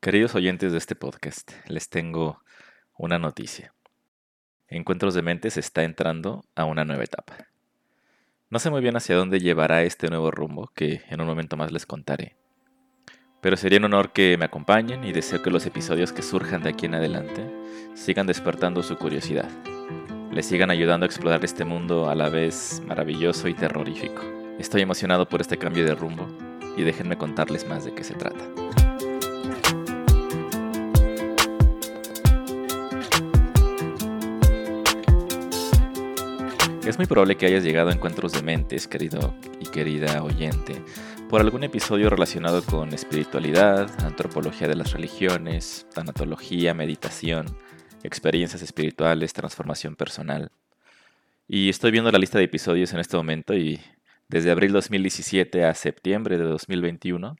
Queridos oyentes de este podcast, les tengo una noticia. Encuentros de Mentes está entrando a una nueva etapa. No sé muy bien hacia dónde llevará este nuevo rumbo, que en un momento más les contaré. Pero sería un honor que me acompañen y deseo que los episodios que surjan de aquí en adelante sigan despertando su curiosidad, les sigan ayudando a explorar este mundo a la vez maravilloso y terrorífico. Estoy emocionado por este cambio de rumbo y déjenme contarles más de qué se trata. Es muy probable que hayas llegado a encuentros de mentes, querido y querida oyente, por algún episodio relacionado con espiritualidad, antropología de las religiones, tanatología, meditación, experiencias espirituales, transformación personal. Y estoy viendo la lista de episodios en este momento y desde abril 2017 a septiembre de 2021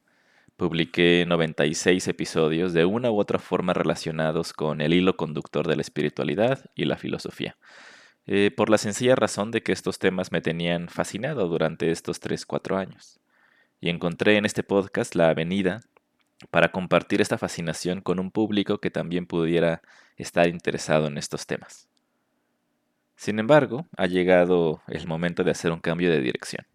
publiqué 96 episodios de una u otra forma relacionados con el hilo conductor de la espiritualidad y la filosofía. Eh, por la sencilla razón de que estos temas me tenían fascinado durante estos 3-4 años. Y encontré en este podcast la avenida para compartir esta fascinación con un público que también pudiera estar interesado en estos temas. Sin embargo, ha llegado el momento de hacer un cambio de dirección.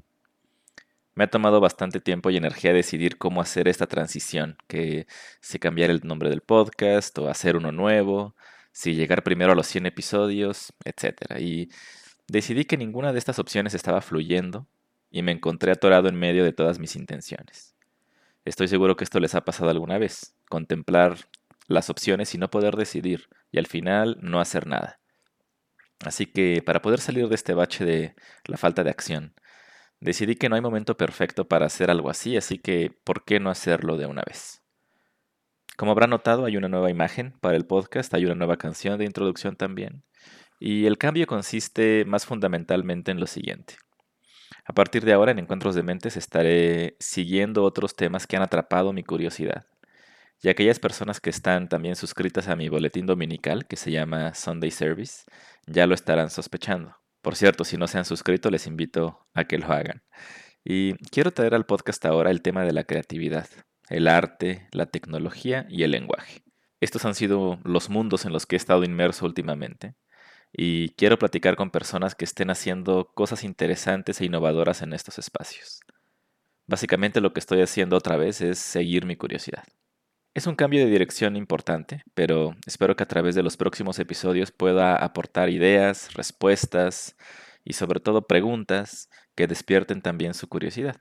Me ha tomado bastante tiempo y energía decidir cómo hacer esta transición, que si cambiar el nombre del podcast o hacer uno nuevo, si llegar primero a los 100 episodios, etc. Y decidí que ninguna de estas opciones estaba fluyendo y me encontré atorado en medio de todas mis intenciones. Estoy seguro que esto les ha pasado alguna vez, contemplar las opciones y no poder decidir, y al final no hacer nada. Así que para poder salir de este bache de la falta de acción, decidí que no hay momento perfecto para hacer algo así, así que ¿por qué no hacerlo de una vez? Como habrán notado, hay una nueva imagen para el podcast, hay una nueva canción de introducción también. Y el cambio consiste más fundamentalmente en lo siguiente. A partir de ahora, en Encuentros de Mentes, estaré siguiendo otros temas que han atrapado mi curiosidad. Y aquellas personas que están también suscritas a mi boletín dominical, que se llama Sunday Service, ya lo estarán sospechando. Por cierto, si no se han suscrito, les invito a que lo hagan. Y quiero traer al podcast ahora el tema de la creatividad, el arte, la tecnología y el lenguaje. Estos han sido los mundos en los que he estado inmerso últimamente y quiero platicar con personas que estén haciendo cosas interesantes e innovadoras en estos espacios. Básicamente lo que estoy haciendo otra vez es seguir mi curiosidad. Es un cambio de dirección importante, pero espero que a través de los próximos episodios pueda aportar ideas, respuestas y sobre todo preguntas que despierten también su curiosidad.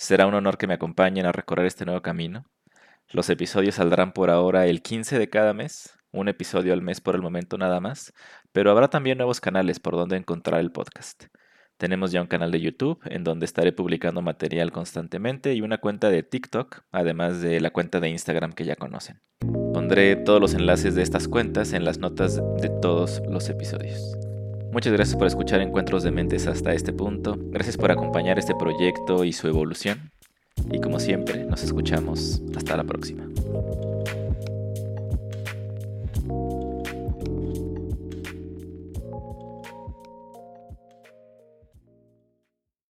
Será un honor que me acompañen a recorrer este nuevo camino. Los episodios saldrán por ahora el 15 de cada mes, un episodio al mes por el momento nada más, pero habrá también nuevos canales por donde encontrar el podcast. Tenemos ya un canal de YouTube en donde estaré publicando material constantemente y una cuenta de TikTok, además de la cuenta de Instagram que ya conocen. Pondré todos los enlaces de estas cuentas en las notas de todos los episodios. Muchas gracias por escuchar Encuentros de Mentes hasta este punto. Gracias por acompañar este proyecto y su evolución. Y como siempre, nos escuchamos. Hasta la próxima.